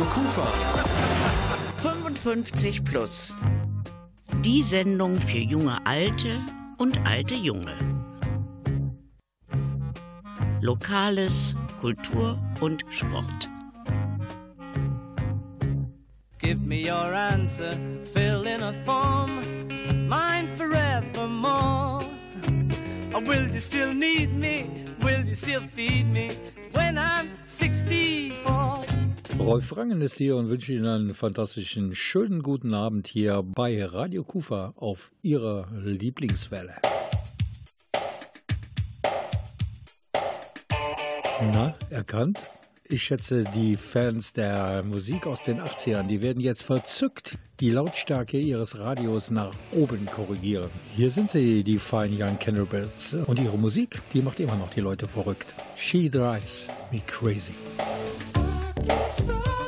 Radio Kufa. 55 plus. Die Sendung für junge Alte und alte Junge. Lokales, Kultur und Sport. Give me your answer, fill in a form, mine forevermore. Or will you still need me? Will you still feed me when I'm 64? Rolf Rangen ist hier und wünsche Ihnen einen fantastischen, schönen guten Abend hier bei Radio Kufa auf Ihrer Lieblingswelle. Na, erkannt? Ich schätze, die Fans der Musik aus den 80ern, die werden jetzt verzückt die Lautstärke ihres Radios nach oben korrigieren. Hier sind sie, die Fine Young Cannibals. Und ihre Musik, die macht immer noch die Leute verrückt. She drives me crazy. stop.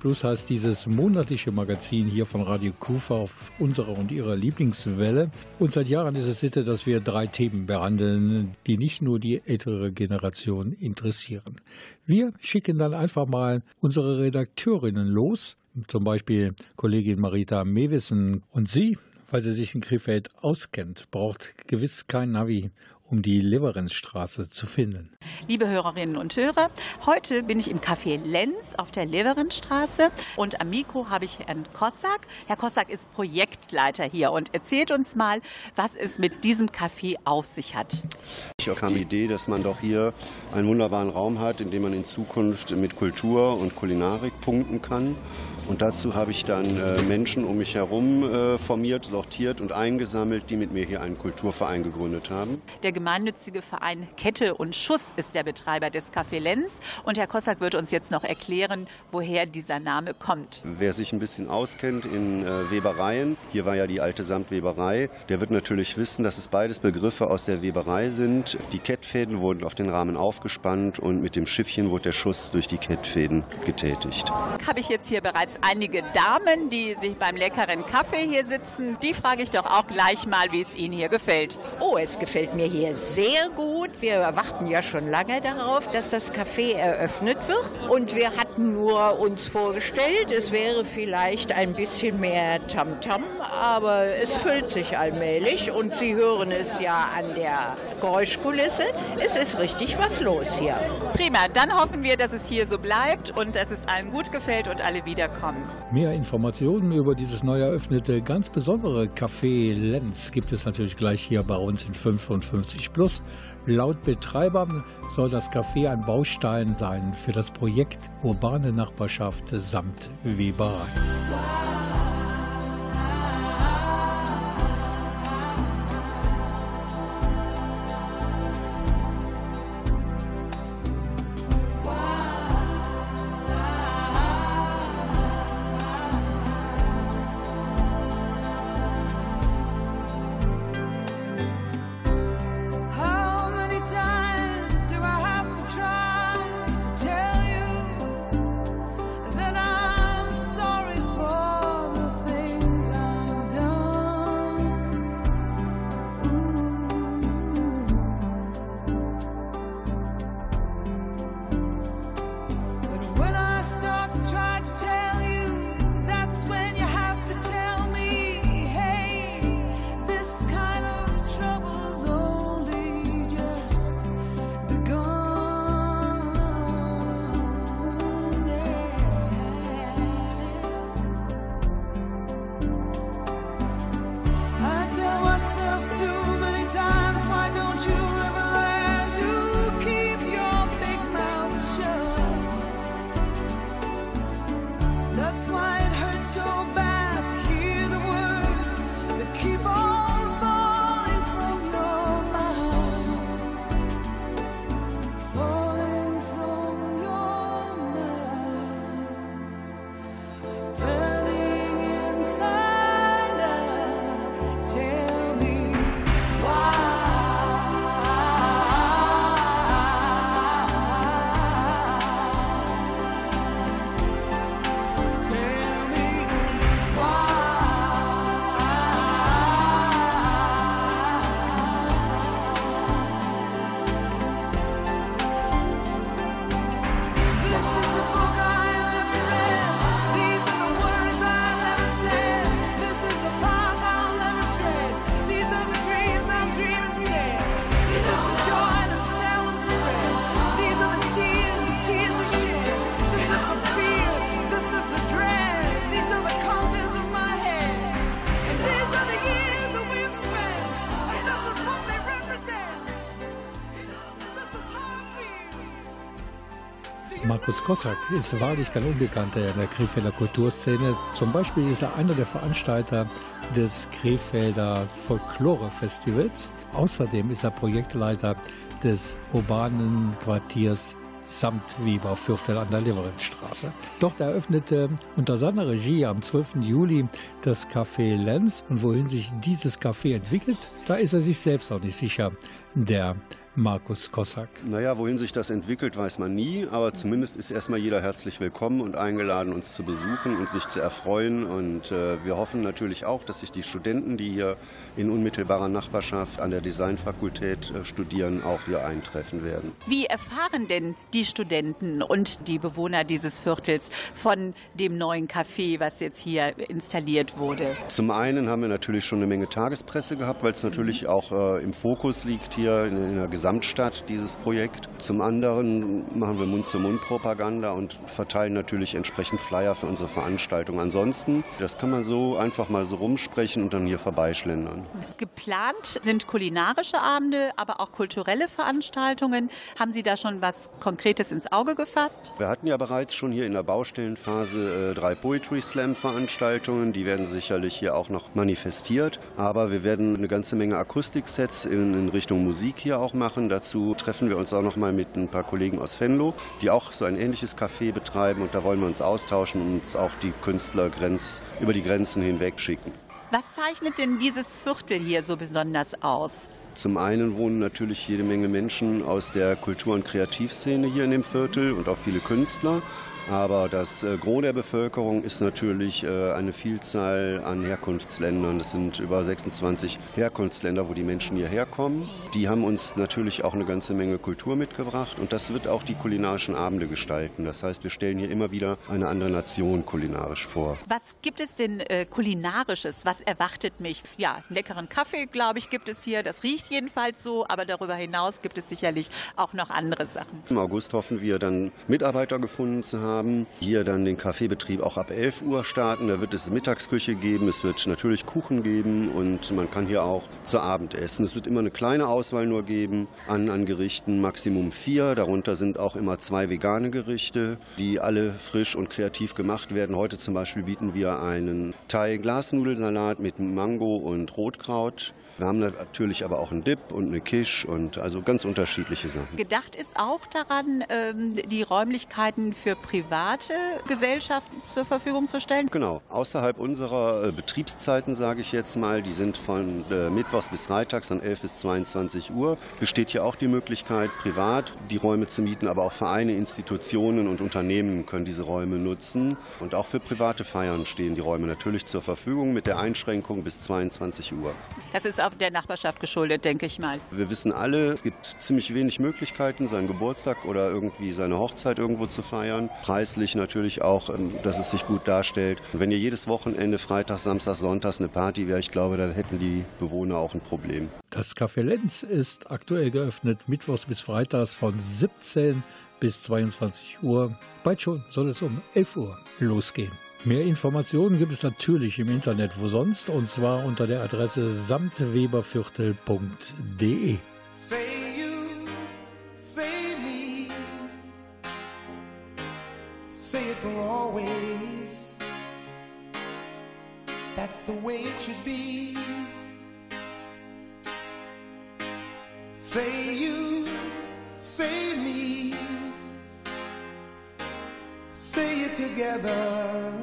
Plus heißt dieses monatliche Magazin hier von Radio Kufa auf unserer und ihrer Lieblingswelle. Und seit Jahren ist es Sitte, dass wir drei Themen behandeln, die nicht nur die ältere Generation interessieren. Wir schicken dann einfach mal unsere Redakteurinnen los, zum Beispiel Kollegin Marita Mewissen und sie, weil sie sich in Krefeld auskennt, braucht gewiss kein Navi, um die Leverenzstraße zu finden. Liebe Hörerinnen und Hörer, heute bin ich im Café Lenz auf der Leverenzstraße und am Mikro habe ich Herrn Kossack. Herr Kossack ist Projektleiter hier und erzählt uns mal, was es mit diesem Café auf sich hat. Ich kam die Idee, dass man doch hier einen wunderbaren Raum hat, in dem man in Zukunft mit Kultur und Kulinarik punkten kann Und dazu habe ich dann äh, Menschen um mich herum äh, formiert, sortiert und eingesammelt, die mit mir hier einen Kulturverein gegründet haben. Der gemeinnützige Verein Kette und Schuss ist der Betreiber des Café Lenz. Und Herr Kossack wird uns jetzt noch erklären, woher dieser Name kommt. Wer sich ein bisschen auskennt in äh, Webereien, hier war ja die alte Samtweberei, der wird natürlich wissen, dass es beides Begriffe aus der Weberei sind. Die Kettfäden wurden auf den Rahmen aufgespannt und mit dem Schiffchen wurde der Schuss durch die Kettfäden getätigt. Habe ich jetzt hier bereits einige Damen, die sich beim leckeren Kaffee hier sitzen. Die frage ich doch auch gleich mal, wie es Ihnen hier gefällt. Oh, es gefällt mir hier sehr gut. Wir warten ja schon lange darauf, dass das Café eröffnet wird. Und wir hatten nur uns vorgestellt, es wäre vielleicht ein bisschen mehr Tamtam, -Tam, aber es füllt sich allmählich. Und Sie hören es ja an der Geräuschkulisse. Es ist richtig was los hier. Prima, dann hoffen wir, dass es hier so bleibt und dass es allen gut gefällt und alle wiederkommen. Mehr Informationen über dieses neu eröffnete, ganz besondere Café Lenz gibt es natürlich gleich hier bei uns in 55 Plus. Laut Betreibern soll das Café ein Baustein sein für das Projekt Urbane Nachbarschaft samt Weberei. Markus Kossack ist wahrlich kein Unbekannter in der Krefelder Kulturszene. Zum Beispiel ist er einer der Veranstalter des Krefelder Folklore-Festivals. Außerdem ist er Projektleiter des urbanen Quartiers Samtweberviertel an der Leverenstraße. Dort eröffnete unter seiner Regie am 12. Juli das Café Lenz. Und wohin sich dieses Café entwickelt, da ist er sich selbst auch nicht sicher. Der Markus Kossack? Naja, wohin sich das entwickelt, weiß man nie, aber zumindest ist erstmal jeder herzlich willkommen und eingeladen, uns zu besuchen und sich zu erfreuen. Und äh, wir hoffen natürlich auch, dass sich die Studenten, die hier in unmittelbarer Nachbarschaft an der Designfakultät äh, studieren, auch hier eintreffen werden. Wie erfahren denn die Studenten und die Bewohner dieses Viertels von dem neuen Café, was jetzt hier installiert wurde? Zum einen haben wir natürlich schon eine Menge Tagespresse gehabt, weil es natürlich auch äh, im Fokus liegt hier in, in der Gesamt Gesamtstadt, dieses Projekt. Zum anderen machen wir Mund-zu-Mund-Propaganda und verteilen natürlich entsprechend Flyer für unsere Veranstaltung. Ansonsten, das kann man so einfach mal so rumsprechen und dann hier vorbeischlendern. Geplant sind kulinarische Abende, aber auch kulturelle Veranstaltungen. Haben Sie da schon was Konkretes ins Auge gefasst? Wir hatten ja bereits schon hier in der Baustellenphase äh, drei Poetry Slam Veranstaltungen. Die werden sicherlich hier auch noch manifestiert. Aber wir werden eine ganze Menge Akustiksets in, in Richtung Musik hier auch machen. Dazu treffen wir uns auch noch mal mit ein paar Kollegen aus Venlo, die auch so ein ähnliches Café betreiben. Und da wollen wir uns austauschen und uns auch die Künstler Grenz, über die Grenzen hinweg schicken. Was zeichnet denn dieses Viertel hier so besonders aus? Zum einen wohnen natürlich jede Menge Menschen aus der Kultur- und Kreativszene hier in dem Viertel und auch viele Künstler. Aber das äh, Gros der Bevölkerung ist natürlich äh, eine Vielzahl an Herkunftsländern. Das sind über 26 Herkunftsländer, wo die Menschen hierher kommen. Die haben uns natürlich auch eine ganze Menge Kultur mitgebracht und das wird auch die kulinarischen Abende gestalten. Das heißt, wir stellen hier immer wieder eine andere Nation kulinarisch vor. Was gibt es denn äh, kulinarisches? Was erwartet mich? Ja, leckeren Kaffee, glaube ich, gibt es hier. Das riecht jedenfalls so, aber darüber hinaus gibt es sicherlich auch noch andere Sachen. Im August hoffen wir dann Mitarbeiter gefunden zu haben haben. Hier dann den Kaffeebetrieb auch ab 11 Uhr starten. Da wird es Mittagsküche geben, es wird natürlich Kuchen geben und man kann hier auch zu Abend essen. Es wird immer eine kleine Auswahl nur geben an, an Gerichten, Maximum vier. Darunter sind auch immer zwei vegane Gerichte, die alle frisch und kreativ gemacht werden. Heute zum Beispiel bieten wir einen Thai-Glasnudelsalat mit Mango und Rotkraut. Wir haben natürlich aber auch einen Dip und eine Kisch und also ganz unterschiedliche Sachen. Gedacht ist auch daran, ähm, die Räumlichkeiten für private Gesellschaften zur Verfügung zu stellen? Genau. Außerhalb unserer äh, Betriebszeiten, sage ich jetzt mal, die sind von äh, Mittwochs bis Freitags von 11 bis 22 Uhr, besteht hier auch die Möglichkeit, privat die Räume zu mieten, aber auch Vereine, Institutionen und Unternehmen können diese Räume nutzen. Und auch für private Feiern stehen die Räume natürlich zur Verfügung mit der Einschränkung bis 22 Uhr. Das ist auch der Nachbarschaft geschuldet, denke ich mal. Wir wissen alle, es gibt ziemlich wenig Möglichkeiten, seinen Geburtstag oder irgendwie seine Hochzeit irgendwo zu feiern. Preislich natürlich auch, ähm, dass es sich gut darstellt. Und wenn ihr jedes Wochenende, Freitag, Samstag, Sonntags eine Party wäre, ich glaube, da hätten die Bewohner auch ein Problem. Das Café Lenz ist aktuell geöffnet, mittwochs bis freitags von 17 bis 22 Uhr. Bald schon soll es um 11 Uhr losgehen. Mehr Informationen gibt es natürlich im Internet, wo sonst, und zwar unter der Adresse samtweberviertel.de. That's the way it should be. Say you, say me, say it together.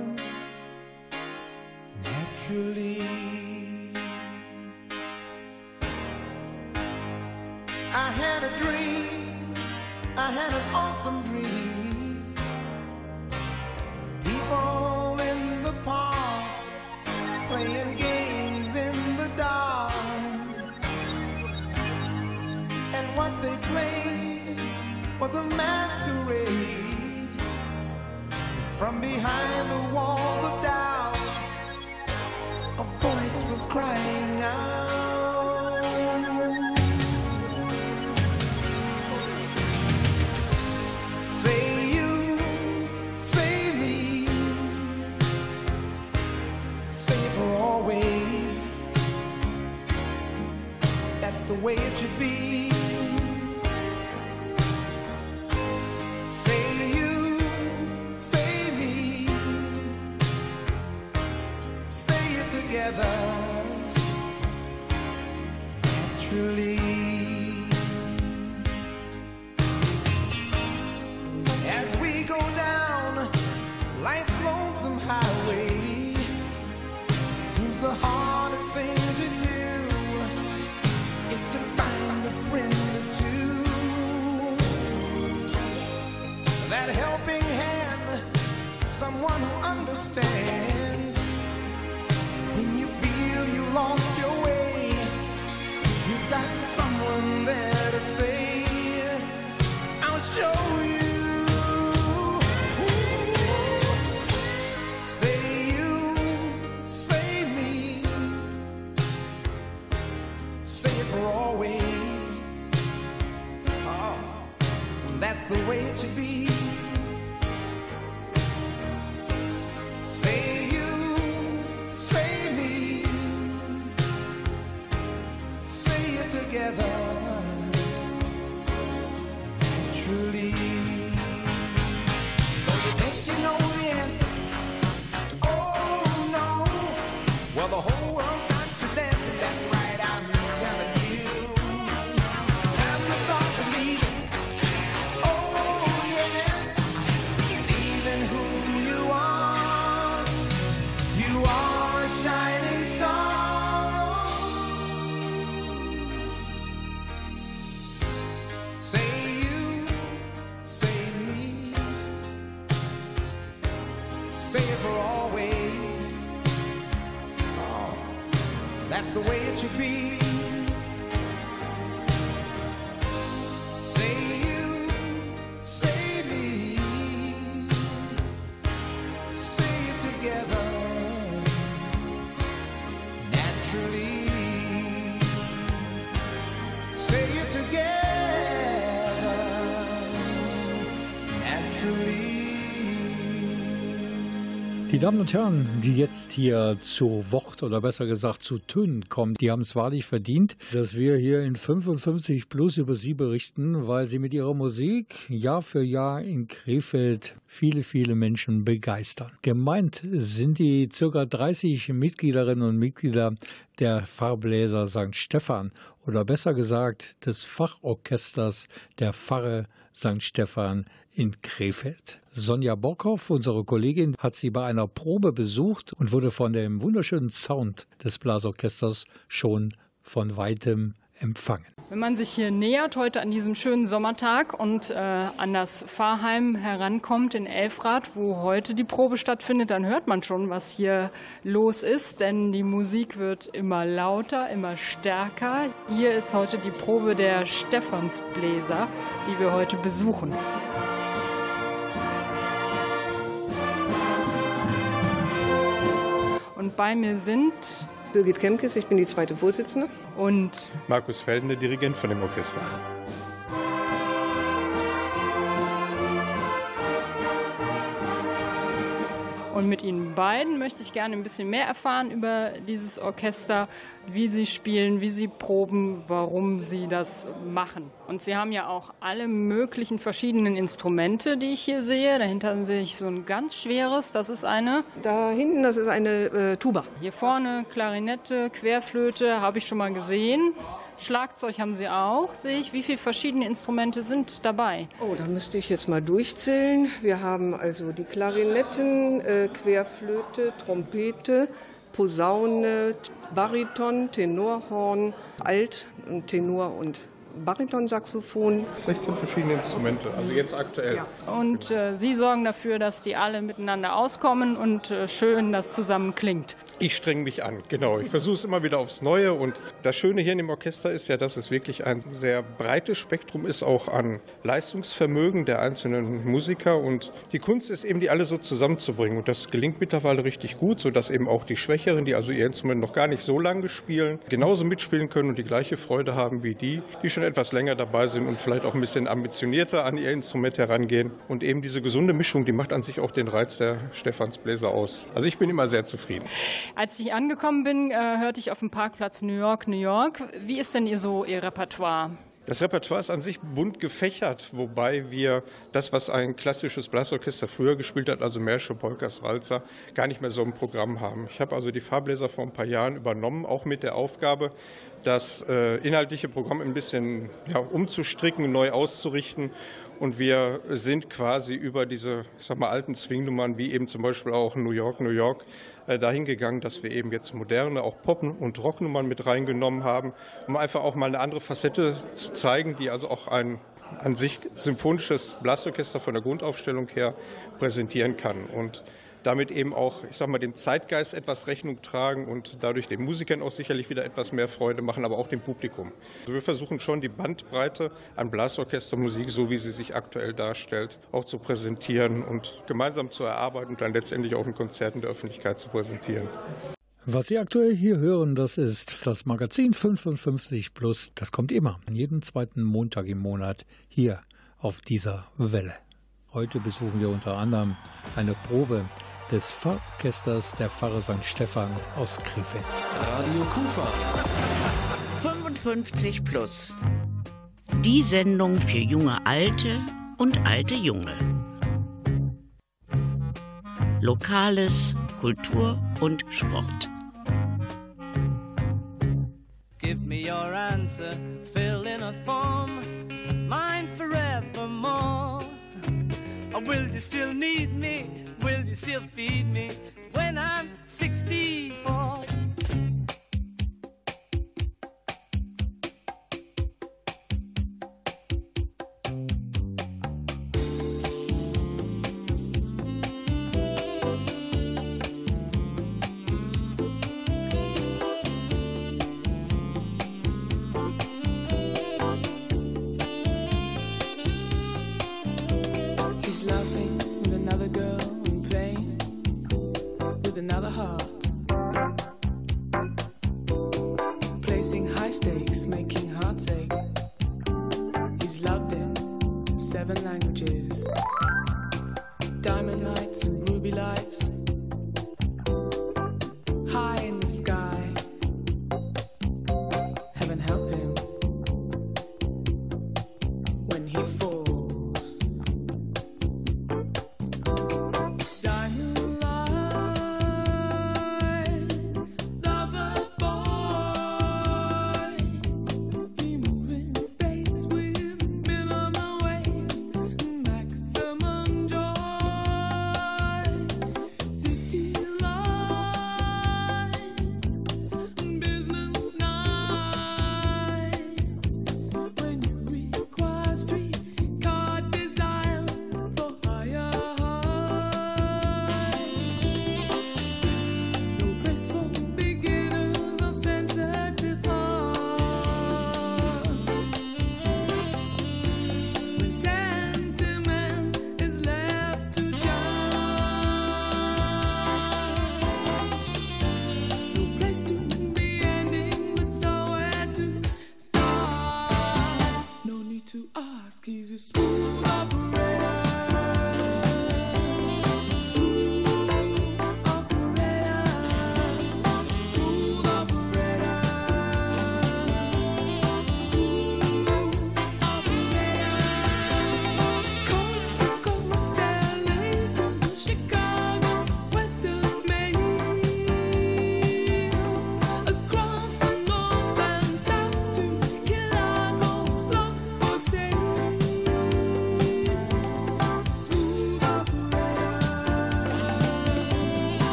one who understands. Die Damen und Herren, die jetzt hier zu Wort oder besser gesagt zu Tönen kommen, die haben es wahrlich verdient, dass wir hier in 55 Plus über sie berichten, weil sie mit ihrer Musik Jahr für Jahr in Krefeld viele, viele Menschen begeistern. Gemeint sind die ca. 30 Mitgliederinnen und Mitglieder der Pfarrbläser St. Stephan oder besser gesagt des Fachorchesters der Pfarre St. Stephan in Krefeld. Sonja Bockhoff, unsere Kollegin, hat sie bei einer Probe besucht und wurde von dem wunderschönen Sound des Blasorchesters schon von weitem empfangen. Wenn man sich hier nähert, heute an diesem schönen Sommertag und äh, an das Pfarrheim herankommt in Elfrath, wo heute die Probe stattfindet, dann hört man schon, was hier los ist, denn die Musik wird immer lauter, immer stärker. Hier ist heute die Probe der Stephansbläser, die wir heute besuchen. Und bei mir sind Birgit Kemkes, ich bin die zweite Vorsitzende. Und Markus Felden, der Dirigent von dem Orchester. Und mit Ihnen beiden möchte ich gerne ein bisschen mehr erfahren über dieses Orchester, wie Sie spielen, wie Sie proben, warum Sie das machen. Und Sie haben ja auch alle möglichen verschiedenen Instrumente, die ich hier sehe. Dahinter sehe ich so ein ganz schweres, das ist eine. Da hinten, das ist eine äh, Tuba. Hier vorne Klarinette, Querflöte, habe ich schon mal gesehen. Schlagzeug haben Sie auch, sehe ich. Wie viele verschiedene Instrumente sind dabei? Oh, da müsste ich jetzt mal durchzählen. Wir haben also die Klarinetten, äh, Querflöte, Trompete, Posaune, Bariton, Tenorhorn, Alt, Tenor und Baritonsaxophon. 16 verschiedene Instrumente, also jetzt aktuell. Ja. Und äh, Sie sorgen dafür, dass die alle miteinander auskommen und äh, schön das zusammen klingt. Ich streng mich an, genau. Ich versuche es immer wieder aufs Neue. Und das Schöne hier in dem Orchester ist ja, dass es wirklich ein sehr breites Spektrum ist, auch an Leistungsvermögen der einzelnen Musiker. Und die Kunst ist eben, die alle so zusammenzubringen. Und das gelingt mittlerweile richtig gut, sodass eben auch die Schwächeren, die also ihr Instrument noch gar nicht so lange spielen, genauso mitspielen können und die gleiche Freude haben wie die, die schon etwas länger dabei sind und vielleicht auch ein bisschen ambitionierter an ihr Instrument herangehen. Und eben diese gesunde Mischung, die macht an sich auch den Reiz der Stephansbläser aus. Also ich bin immer sehr zufrieden. Als ich angekommen bin, äh, hörte ich auf dem Parkplatz New York, New York. Wie ist denn ihr so Ihr Repertoire? Das Repertoire ist an sich bunt gefächert, wobei wir das, was ein klassisches Blasorchester früher gespielt hat, also Märsche, Polkas, Walzer, gar nicht mehr so im Programm haben. Ich habe also die Fahrbläser vor ein paar Jahren übernommen, auch mit der Aufgabe, das äh, inhaltliche Programm ein bisschen ja, umzustricken, neu auszurichten. Und wir sind quasi über diese sag mal, alten Zwingnummern, wie eben zum Beispiel auch New York, New York, äh, dahin gegangen, dass wir eben jetzt moderne, auch Pop- und Rocknummern mit reingenommen haben, um einfach auch mal eine andere Facette zu zeigen, die also auch ein an sich symphonisches Blasorchester von der Grundaufstellung her präsentieren kann. Und damit eben auch, ich sag mal, dem Zeitgeist etwas Rechnung tragen und dadurch den Musikern auch sicherlich wieder etwas mehr Freude machen, aber auch dem Publikum. Also wir versuchen schon die Bandbreite an Blasorchestermusik, so wie sie sich aktuell darstellt, auch zu präsentieren und gemeinsam zu erarbeiten und dann letztendlich auch in Konzerten der Öffentlichkeit zu präsentieren. Was Sie aktuell hier hören, das ist das Magazin 55 Plus. Das kommt immer, jeden zweiten Montag im Monat hier auf dieser Welle. Heute besuchen wir unter anderem eine Probe des Pfarrorchesters der Pfarre St. Stephan aus Krefeld. Radio Kufa. 55 plus. Die Sendung für junge Alte und alte Junge. Lokales, Kultur und Sport. Give me your answer, fill in a form, mine forevermore. Or will you still need me? Will you still feed me when I'm 64?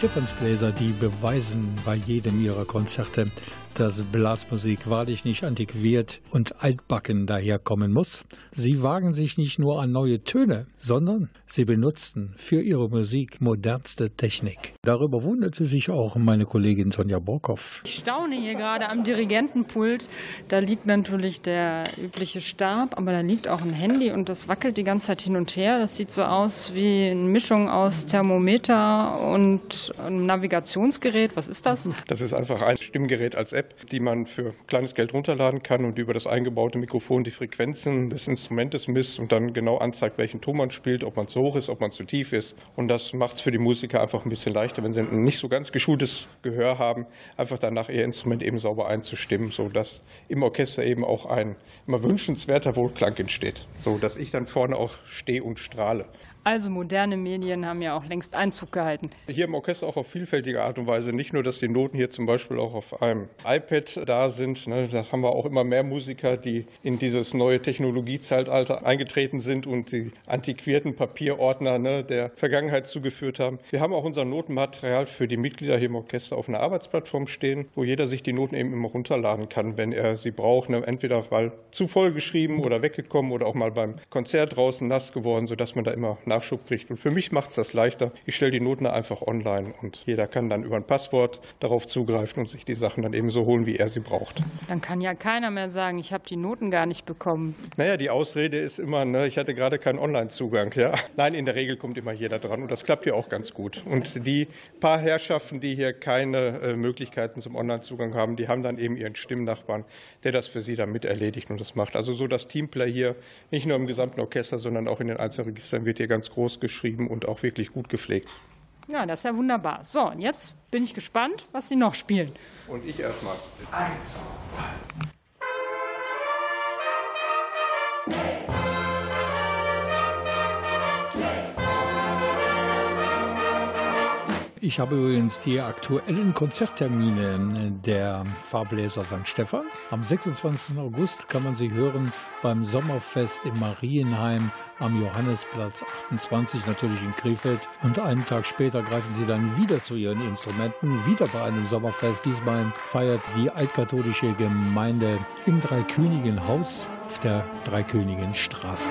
Stephansbläser, die beweisen bei jedem ihrer Konzerte, dass Blasmusik wahrlich nicht antiquiert und altbacken daherkommen muss. Sie wagen sich nicht nur an neue Töne, sondern sie benutzen für ihre Musik modernste Technik. Darüber wunderte sich auch meine Kollegin Sonja Borkow. Ich staune hier gerade am Dirigentenpult. Da liegt natürlich der übliche Stab, aber da liegt auch ein Handy und das wackelt die ganze Zeit hin und her. Das sieht so aus wie eine Mischung aus Thermometer und einem Navigationsgerät. Was ist das? Das ist einfach ein Stimmgerät als App, die man für kleines Geld runterladen kann und über das eingebaute Mikrofon die Frequenzen des Instrumentes misst und dann genau anzeigt, welchen Ton man spielt, ob man zu hoch ist, ob man zu tief ist. Und das macht es für die Musiker einfach ein bisschen leichter, wenn sie ein nicht so ganz geschultes Gehör haben, einfach danach ihr Instrument eben sauber einzustimmen, sodass im Orchester eben auch ein immer wünschenswerter Wohlklang entsteht, so dass ich dann vorne auch stehe und strahle. Also moderne Medien haben ja auch längst Einzug gehalten. Hier im Orchester auch auf vielfältige Art und Weise. Nicht nur, dass die Noten hier zum Beispiel auch auf einem iPad da sind. Ne, da haben wir auch immer mehr Musiker, die in dieses neue Technologiezeitalter eingetreten sind und die antiquierten Papierordner ne, der Vergangenheit zugeführt haben. Wir haben auch unser Notenmaterial für die Mitglieder hier im Orchester auf einer Arbeitsplattform stehen, wo jeder sich die Noten eben immer runterladen kann, wenn er sie braucht. Ne, entweder weil zu voll geschrieben oder weggekommen oder auch mal beim Konzert draußen nass geworden, sodass man da immer Nachschub kriegt. Und für mich macht es das leichter. Ich stelle die Noten einfach online und jeder kann dann über ein Passwort darauf zugreifen und sich die Sachen dann eben so holen, wie er sie braucht. Dann kann ja keiner mehr sagen, ich habe die Noten gar nicht bekommen. Naja, die Ausrede ist immer, ne, ich hatte gerade keinen Online-Zugang. Ja? Nein, in der Regel kommt immer jeder dran und das klappt ja auch ganz gut. Und die paar Herrschaften, die hier keine äh, Möglichkeiten zum Online-Zugang haben, die haben dann eben ihren Stimmnachbarn, der das für sie dann mit erledigt und das macht. Also so das Teamplay hier, nicht nur im gesamten Orchester, sondern auch in den Einzelregistern wird hier ganz groß geschrieben und auch wirklich gut gepflegt. Ja, das ist ja wunderbar. So, und jetzt bin ich gespannt, was Sie noch spielen. Und ich erstmal. Eins. Ich habe übrigens die aktuellen Konzerttermine der Farbläser St. Stephan. Am 26. August kann man sie hören beim Sommerfest im Marienheim am Johannesplatz 28, natürlich in Krefeld. Und einen Tag später greifen sie dann wieder zu ihren Instrumenten, wieder bei einem Sommerfest. Diesmal feiert die altkatholische Gemeinde im Dreikönigenhaus auf der Dreikönigenstraße.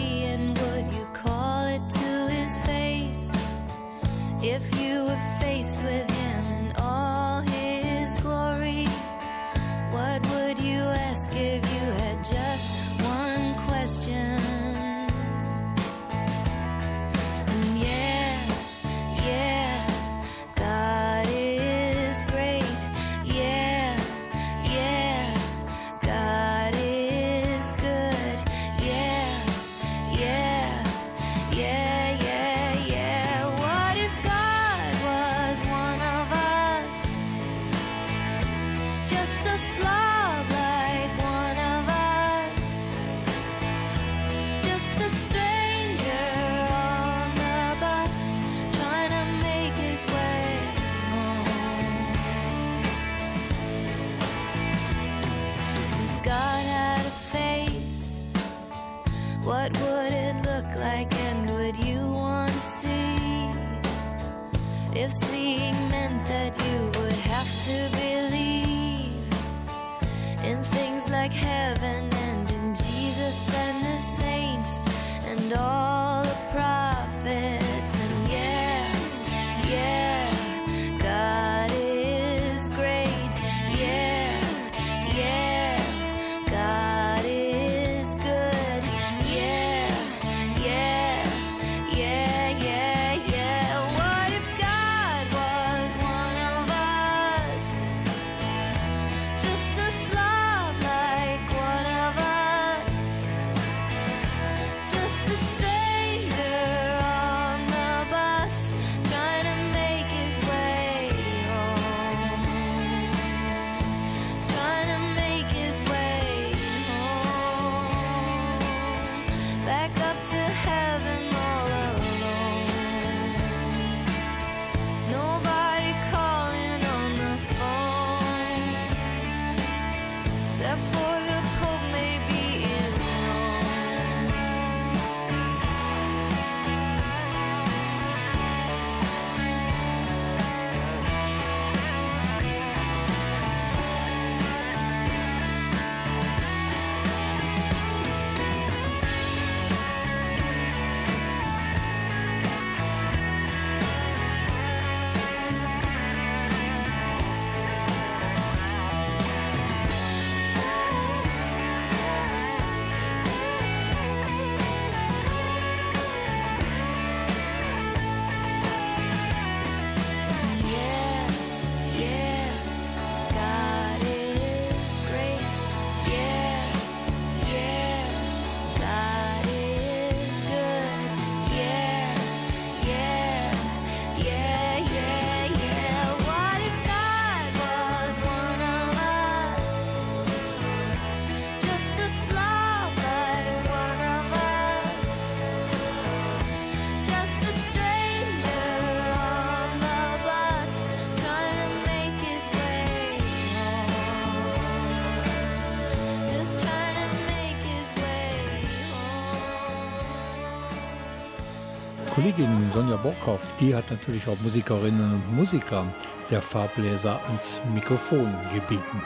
Kollegin Sonja Borkhoff, die hat natürlich auch Musikerinnen und Musiker der Farbbläser ans Mikrofon gebeten.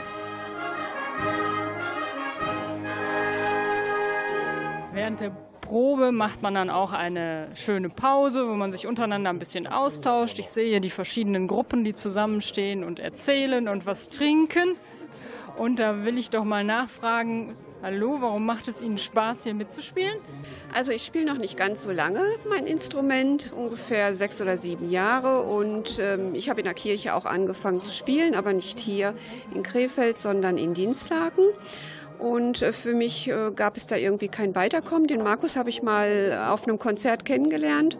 Während der Probe macht man dann auch eine schöne Pause, wo man sich untereinander ein bisschen austauscht. Ich sehe die verschiedenen Gruppen, die zusammenstehen und erzählen und was trinken. Und da will ich doch mal nachfragen, hallo, warum macht es Ihnen Spaß, hier mitzuspielen? Also ich spiele noch nicht ganz so lange mein Instrument, ungefähr sechs oder sieben Jahre. Und ähm, ich habe in der Kirche auch angefangen zu spielen, aber nicht hier in Krefeld, sondern in Dienstlaken. Und äh, für mich äh, gab es da irgendwie kein Weiterkommen. Den Markus habe ich mal auf einem Konzert kennengelernt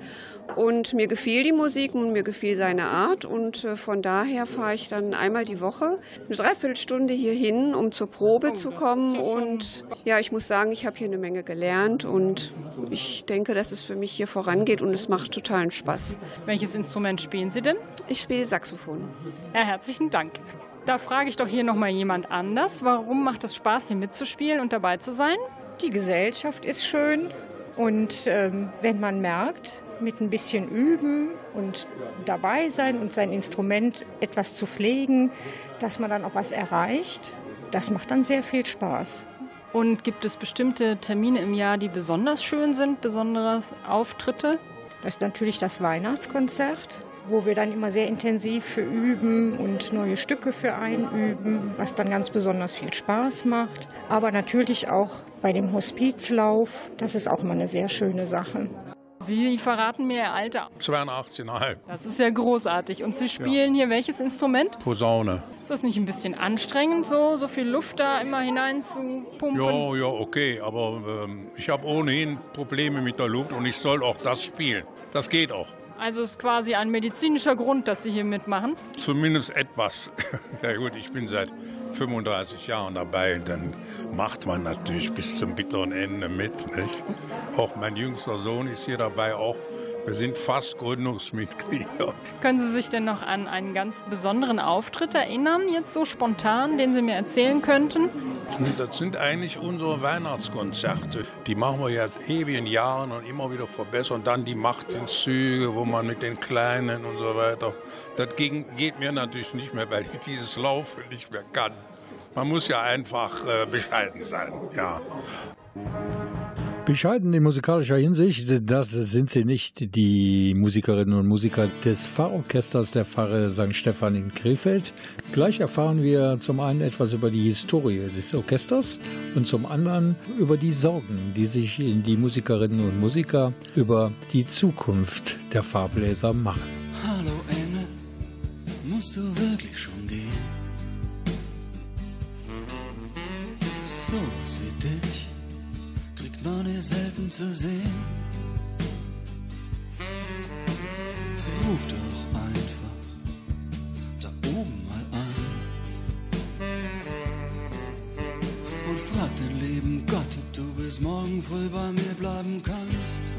und mir gefiel die Musik und mir gefiel seine Art. Und äh, von daher fahre ich dann einmal die Woche eine Dreiviertelstunde hier hin, um zur Probe zu kommen. Und ja, ich muss sagen, ich habe hier eine Menge gelernt und ich denke, dass es für mich hier vorangeht und es macht totalen Spaß. Welches Instrument spielen Sie denn? Ich spiele Saxophon. Ja, herzlichen Dank. Da frage ich doch hier nochmal jemand anders. Warum macht es Spaß, hier mitzuspielen und dabei zu sein? Die Gesellschaft ist schön und ähm, wenn man merkt, mit ein bisschen Üben und dabei sein und sein Instrument etwas zu pflegen, dass man dann auch was erreicht, das macht dann sehr viel Spaß. Und gibt es bestimmte Termine im Jahr, die besonders schön sind, besondere Auftritte? Das ist natürlich das Weihnachtskonzert wo wir dann immer sehr intensiv für üben und neue Stücke für einüben, was dann ganz besonders viel Spaß macht. Aber natürlich auch bei dem Hospizlauf, das ist auch immer eine sehr schöne Sache. Sie verraten mir Ihr Alter. 82,5. Das ist ja großartig. Und Sie spielen ja. hier welches Instrument? Posaune. Ist das nicht ein bisschen anstrengend, so, so viel Luft da immer hinein zu pumpen? Ja, ja, okay. Aber ähm, ich habe ohnehin Probleme mit der Luft und ich soll auch das spielen. Das geht auch. Also ist quasi ein medizinischer Grund, dass Sie hier mitmachen? Zumindest etwas. ja gut, ich bin seit 35 Jahren dabei. Dann macht man natürlich bis zum bitteren Ende mit. Nicht? Auch mein jüngster Sohn ist hier dabei, auch wir sind fast Gründungsmitglieder. Können Sie sich denn noch an einen ganz besonderen Auftritt erinnern, jetzt so spontan, den Sie mir erzählen könnten? Das sind eigentlich unsere Weihnachtskonzerte. Die machen wir ja ewigen Jahren und immer wieder verbessern. Dann die Züge, wo man mit den Kleinen und so weiter. Das geht mir natürlich nicht mehr, weil ich dieses Laufen nicht mehr kann. Man muss ja einfach äh, bescheiden sein, ja. Bescheiden in musikalischer Hinsicht, das sind sie nicht, die Musikerinnen und Musiker des Pfarrorchesters der Pfarre St. Stephan in Krefeld. Gleich erfahren wir zum einen etwas über die Historie des Orchesters und zum anderen über die Sorgen, die sich die Musikerinnen und Musiker über die Zukunft der Fahrbläser machen. Hallo Engel, musst du wirklich schon gehen? Dich dir selten zu sehen. Ruf doch einfach da oben mal an und frag den lieben Gott, ob du bis morgen früh bei mir bleiben kannst.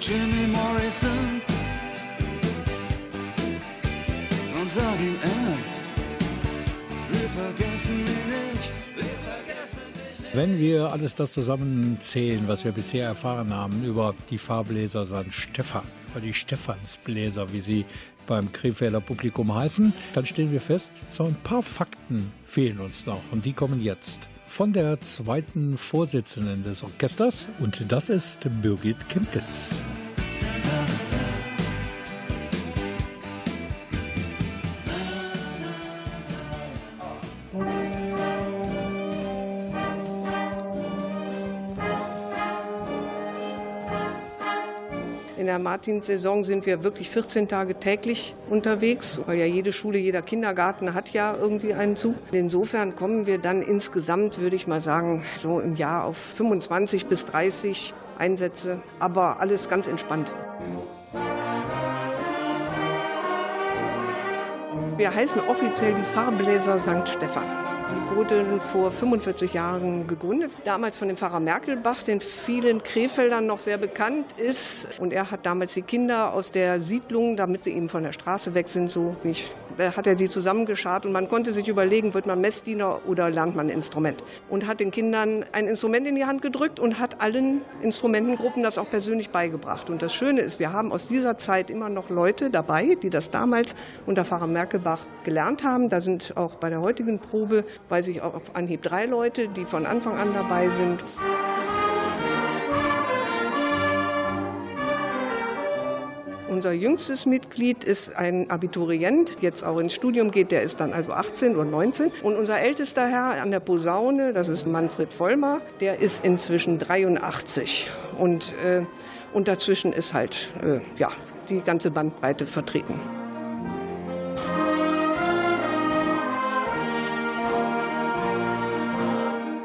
Jimmy Morrison. Und sag ihm Engel, wir vergessen ihn nicht. Wenn wir alles das zusammenzählen, was wir bisher erfahren haben über die Farbläser St. Stephan, über die Stephansbläser, wie sie beim Krefelder Publikum heißen, dann stellen wir fest, so ein paar Fakten fehlen uns noch und die kommen jetzt. Von der zweiten Vorsitzenden des Orchesters und das ist Birgit Kempkes. Der Martinssaison sind wir wirklich 14 Tage täglich unterwegs, weil ja jede Schule, jeder Kindergarten hat ja irgendwie einen Zug. Insofern kommen wir dann insgesamt, würde ich mal sagen, so im Jahr auf 25 bis 30 Einsätze, aber alles ganz entspannt. Wir heißen offiziell die Farbläser St. Stephan. Die wurden vor 45 Jahren gegründet, damals von dem Pfarrer Merkelbach, den vielen Krefeldern noch sehr bekannt ist. Und er hat damals die Kinder aus der Siedlung, damit sie eben von der Straße weg sind, so nicht, hat er die zusammengeschart und man konnte sich überlegen, wird man Messdiener oder lernt man ein Instrument. Und hat den Kindern ein Instrument in die Hand gedrückt und hat allen Instrumentengruppen das auch persönlich beigebracht. Und das Schöne ist, wir haben aus dieser Zeit immer noch Leute dabei, die das damals unter Pfarrer Merkelbach gelernt haben. Da sind auch bei der heutigen Probe weiß ich auch auf Anhieb drei Leute, die von Anfang an dabei sind. Unser jüngstes Mitglied ist ein Abiturient, jetzt auch ins Studium geht, der ist dann also 18 oder 19. Und unser ältester Herr an der Posaune, das ist Manfred Vollmer, der ist inzwischen 83. Und, äh, und dazwischen ist halt äh, ja, die ganze Bandbreite vertreten.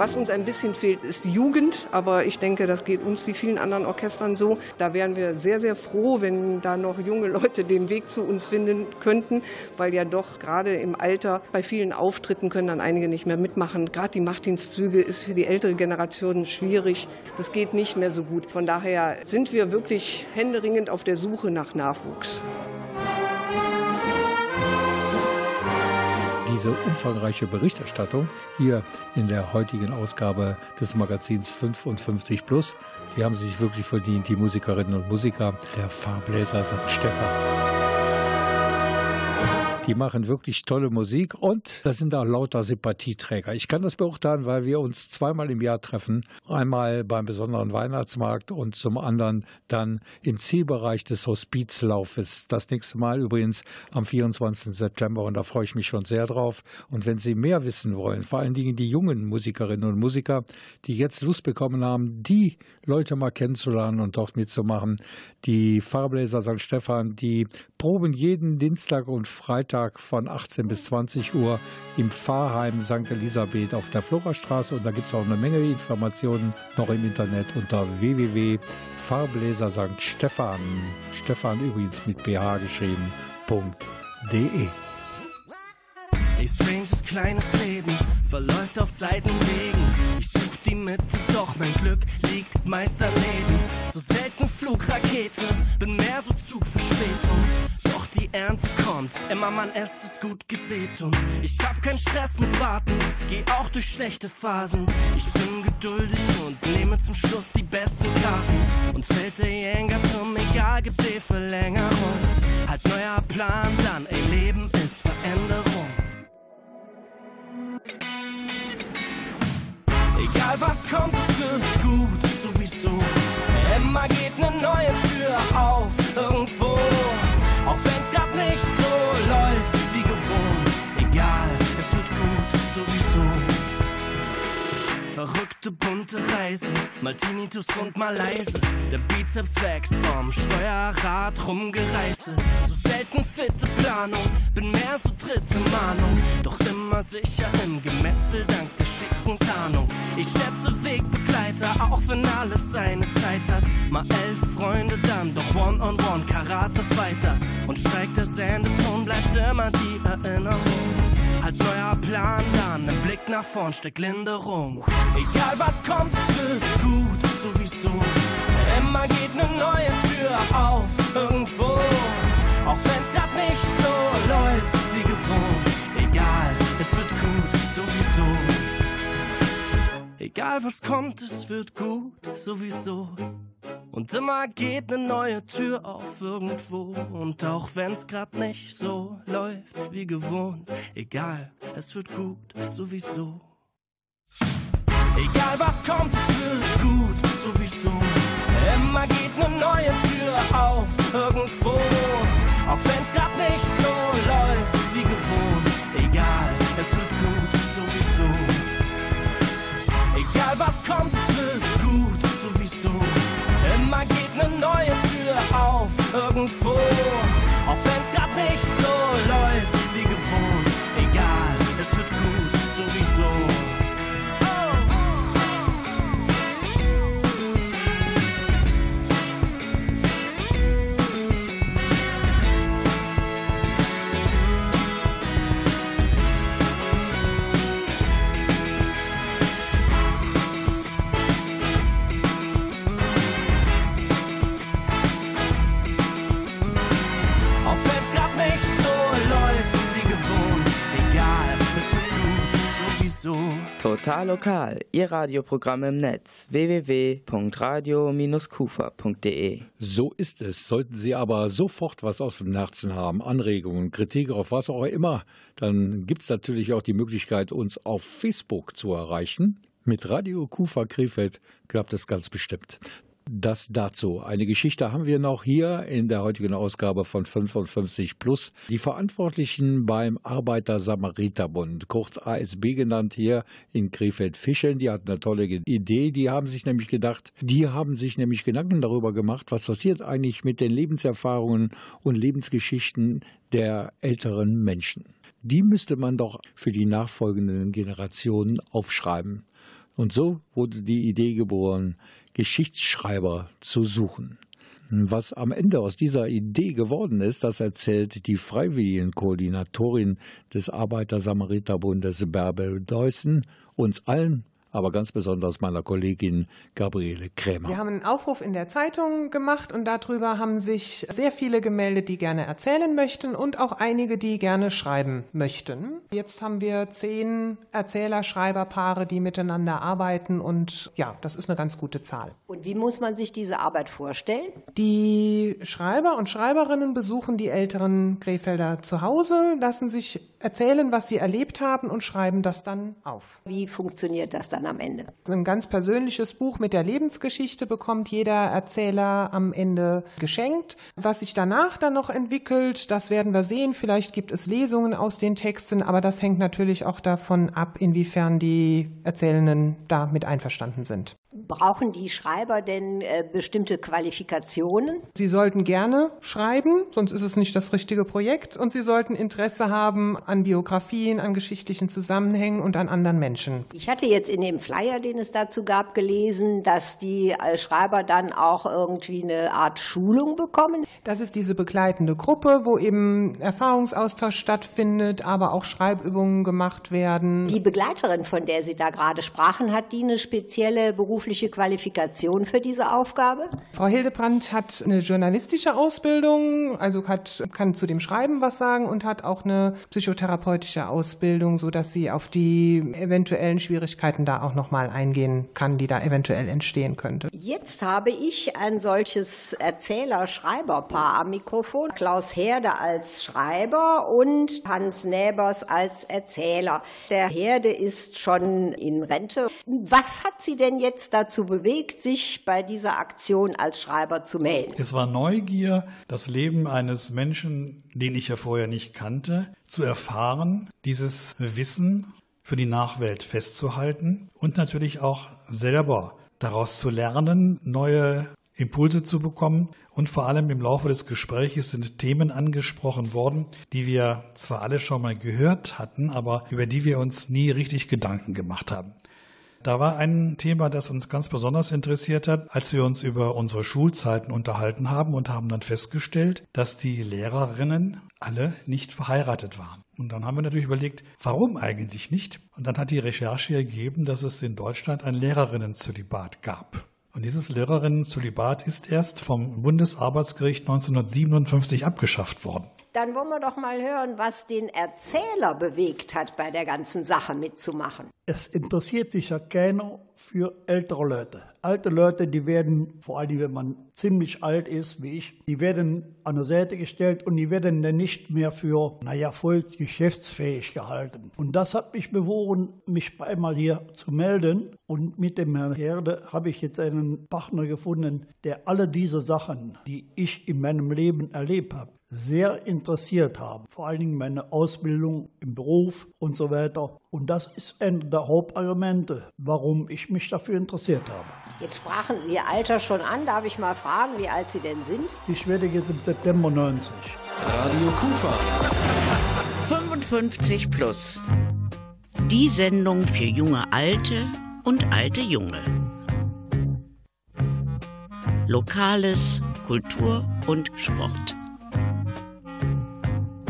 Was uns ein bisschen fehlt, ist Jugend, aber ich denke, das geht uns wie vielen anderen Orchestern so. Da wären wir sehr, sehr froh, wenn da noch junge Leute den Weg zu uns finden könnten, weil ja doch gerade im Alter bei vielen Auftritten können dann einige nicht mehr mitmachen. Gerade die Machtdienstzüge ist für die ältere Generation schwierig. Das geht nicht mehr so gut. Von daher sind wir wirklich händeringend auf der Suche nach Nachwuchs. Diese umfangreiche Berichterstattung hier in der heutigen Ausgabe des Magazins 55 Plus. Die haben sich wirklich verdient, die Musikerinnen und Musiker der Farbläser St. Stephan. Die machen wirklich tolle Musik und da sind auch lauter Sympathieträger. Ich kann das beurteilen, weil wir uns zweimal im Jahr treffen. Einmal beim besonderen Weihnachtsmarkt und zum anderen dann im Zielbereich des Hospizlaufes. Das nächste Mal übrigens am 24. September und da freue ich mich schon sehr drauf. Und wenn Sie mehr wissen wollen, vor allen Dingen die jungen Musikerinnen und Musiker, die jetzt Lust bekommen haben, die Leute mal kennenzulernen und dort mitzumachen, die Farbläser St. Stephan, die proben jeden Dienstag und Freitag von 18 bis 20 Uhr im Pfarrheim St. Elisabeth auf der Florastraße. Und da gibt es auch eine Menge Informationen noch im Internet unter www.farbläser St. Stephan, Stefan übrigens mit BH geschrieben.de. Ey, stranges kleines Leben verläuft auf Seitenwegen. Ich such die Mitte, doch mein Glück liegt meist daneben. So selten Flugrakete, bin mehr so Zugverspätung. Doch die Ernte kommt, immer Mann, es ist gut gesät und ich hab keinen Stress mit Warten, geh auch durch schlechte Phasen. Ich bin geduldig und nehme zum Schluss die besten Karten. Und fällt der Jenga-Turm, egal, gibt die Verlängerung. Halt neuer Plan dann, ey, Leben ist Veränderung. Was kommt, es wird gut, sowieso. Immer geht ne neue Tür auf, irgendwo. Auch wenn's grad nicht so verrückte bunte Reise, mal Tinnitus und mal leise. Der Bizeps wächst vom Steuerrad rumgereiße. Zu selten fitte Planung, bin mehr so dritte Mahnung. Doch immer sicher im Gemetzel dank der schicken Tarnung. Ich schätze Wegbegleiter, auch wenn alles seine Zeit hat. Mal elf Freunde, dann doch One-on-One Karate-Fighter. Und steigt der Sendeton, bleibt immer die Erinnerung. Halt neuer Plan dann, im Blick nach vorn steckt Linderung. Egal was kommt, es wird gut, sowieso. Immer geht ne neue Tür auf, irgendwo. Auch wenn's grad nicht so läuft wie gewohnt. Egal, es wird gut, sowieso. Egal was kommt, es wird gut, sowieso. Und immer geht ne neue Tür auf irgendwo. Und auch wenn's grad nicht so läuft wie gewohnt, egal, es wird gut, sowieso. Egal was kommt, es wird gut, sowieso. Immer geht ne neue Tür auf irgendwo. Auch wenn's grad nicht so läuft wie gewohnt, egal, es wird gut, sowieso. Egal was kommt, es wird gut, auf irgendwo. Total lokal, Ihr Radioprogramm im Netz www.radio-kufa.de. So ist es. Sollten Sie aber sofort was auf dem Herzen haben, Anregungen, Kritik auf was auch immer, dann gibt es natürlich auch die Möglichkeit, uns auf Facebook zu erreichen. Mit Radio Kufa Krefeld klappt es ganz bestimmt. Das dazu. Eine Geschichte haben wir noch hier in der heutigen Ausgabe von 55 Plus. Die Verantwortlichen beim Arbeiter-Samariter-Bund, kurz ASB genannt hier in Krefeld-Fischeln, die hatten eine tolle Idee. Die haben sich nämlich gedacht, die haben sich nämlich Gedanken darüber gemacht, was passiert eigentlich mit den Lebenserfahrungen und Lebensgeschichten der älteren Menschen. Die müsste man doch für die nachfolgenden Generationen aufschreiben. Und so wurde die Idee geboren, Geschichtsschreiber zu suchen. Was am Ende aus dieser Idee geworden ist, das erzählt die Freiwilligenkoordinatorin des Arbeiter-Samariter-Bundes Bärbel Deussen uns allen, aber ganz besonders meiner Kollegin Gabriele Krämer. Wir haben einen Aufruf in der Zeitung gemacht und darüber haben sich sehr viele gemeldet, die gerne erzählen möchten und auch einige, die gerne schreiben möchten. Jetzt haben wir zehn Erzähler-Schreiberpaare, die miteinander arbeiten und ja, das ist eine ganz gute Zahl. Und wie muss man sich diese Arbeit vorstellen? Die Schreiber und Schreiberinnen besuchen die älteren Krefelder zu Hause, lassen sich erzählen, was sie erlebt haben und schreiben das dann auf. Wie funktioniert das dann am Ende? Ein ganz persönliches Buch mit der Lebensgeschichte bekommt jeder Erzähler am Ende geschenkt. Was sich danach dann noch entwickelt, das werden wir sehen. Vielleicht gibt es Lesungen aus den Texten, aber das hängt natürlich auch davon ab, inwiefern die Erzählenden da mit einverstanden sind. Brauchen die Schreiber denn äh, bestimmte Qualifikationen? Sie sollten gerne schreiben, sonst ist es nicht das richtige Projekt. Und Sie sollten Interesse haben an Biografien, an geschichtlichen Zusammenhängen und an anderen Menschen. Ich hatte jetzt in dem Flyer, den es dazu gab, gelesen, dass die äh, Schreiber dann auch irgendwie eine Art Schulung bekommen. Das ist diese begleitende Gruppe, wo eben Erfahrungsaustausch stattfindet, aber auch Schreibübungen gemacht werden. Die Begleiterin, von der Sie da gerade sprachen, hat die eine spezielle berufliche Qualifikation für diese Aufgabe? Frau Hildebrandt hat eine journalistische Ausbildung, also hat, kann zu dem Schreiben was sagen und hat auch eine psychotherapeutische Ausbildung, sodass sie auf die eventuellen Schwierigkeiten da auch nochmal eingehen kann, die da eventuell entstehen könnte. Jetzt habe ich ein solches Erzähler-Schreiber-Paar am Mikrofon. Klaus Herde als Schreiber und Hans Näbers als Erzähler. Der Herde ist schon in Rente. Was hat Sie denn jetzt dazu bewegt, sich bei dieser Aktion als Schreiber zu melden? Es war Neugier, das Leben eines Menschen, den ich ja vorher nicht kannte, zu erfahren, dieses Wissen für die Nachwelt festzuhalten und natürlich auch selber daraus zu lernen, neue Impulse zu bekommen. Und vor allem im Laufe des Gesprächs sind Themen angesprochen worden, die wir zwar alle schon mal gehört hatten, aber über die wir uns nie richtig Gedanken gemacht haben. Da war ein Thema, das uns ganz besonders interessiert hat, als wir uns über unsere Schulzeiten unterhalten haben und haben dann festgestellt, dass die Lehrerinnen alle nicht verheiratet waren. Und dann haben wir natürlich überlegt, warum eigentlich nicht? Und dann hat die Recherche ergeben, dass es in Deutschland ein Lehrerinnenzölibat gab. Und dieses Lehrerinnenzölibat ist erst vom Bundesarbeitsgericht 1957 abgeschafft worden. Dann wollen wir doch mal hören, was den Erzähler bewegt hat, bei der ganzen Sache mitzumachen. Es interessiert sich ja keiner für ältere Leute. Alte Leute, die werden, vor allem wenn man ziemlich alt ist wie ich, die werden an der Seite gestellt und die werden dann nicht mehr für, naja, voll geschäftsfähig gehalten. Und das hat mich bewogen, mich einmal hier zu melden. Und mit dem Herrn Herde habe ich jetzt einen Partner gefunden, der alle diese Sachen, die ich in meinem Leben erlebt habe, sehr interessiert haben. Vor allen Dingen meine Ausbildung im Beruf und so weiter. Und das ist einer der Hauptargumente, warum ich mich dafür interessiert habe. Jetzt sprachen Sie Ihr Alter schon an. Darf ich mal fragen, wie alt Sie denn sind? Ich werde jetzt im September 90. Radio Kufa. 55 plus. Die Sendung für junge Alte und alte Junge. Lokales, Kultur und Sport.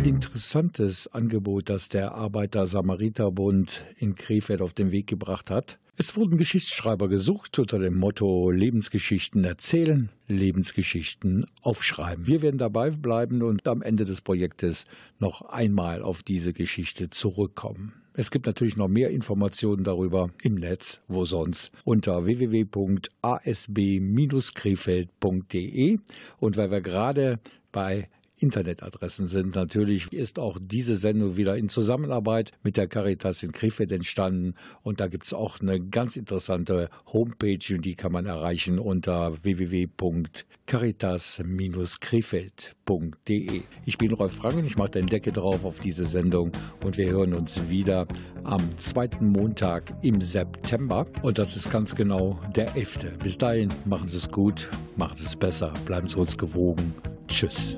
Interessantes Angebot, das der Arbeiter-Samariter-Bund in Krefeld auf den Weg gebracht hat. Es wurden Geschichtsschreiber gesucht unter dem Motto Lebensgeschichten erzählen, Lebensgeschichten aufschreiben. Wir werden dabei bleiben und am Ende des Projektes noch einmal auf diese Geschichte zurückkommen. Es gibt natürlich noch mehr Informationen darüber im Netz, wo sonst, unter www.asb-krefeld.de. Und weil wir gerade bei Internetadressen sind. Natürlich ist auch diese Sendung wieder in Zusammenarbeit mit der Caritas in Krefeld entstanden. Und da gibt es auch eine ganz interessante Homepage und die kann man erreichen unter www.caritas-krefeld.de. Ich bin Rolf Rangen, ich mache den Decke drauf auf diese Sendung und wir hören uns wieder am zweiten Montag im September. Und das ist ganz genau der 11. Bis dahin, machen Sie es gut, machen Sie es besser, bleiben Sie uns gewogen. Tschüss.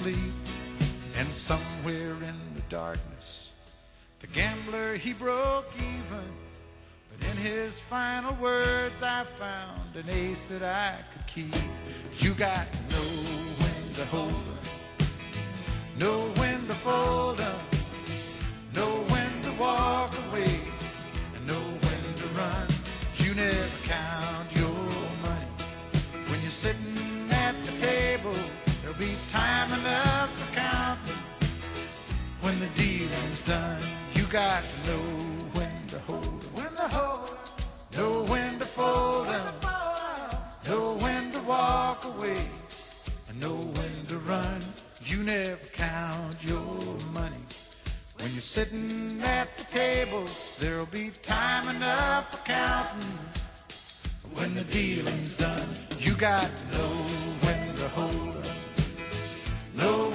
sleep. And somewhere in the darkness, the gambler he broke even. But in his final words, I found an ace that I could keep. You got to know when to hold up, know when to fold up, got to know when to hold when to hold up, know when to fold up, know when to walk away, and know when to run. You never count your money when you're sitting at the table. There'll be time enough for counting when the dealing's done. You got to know when to hold up,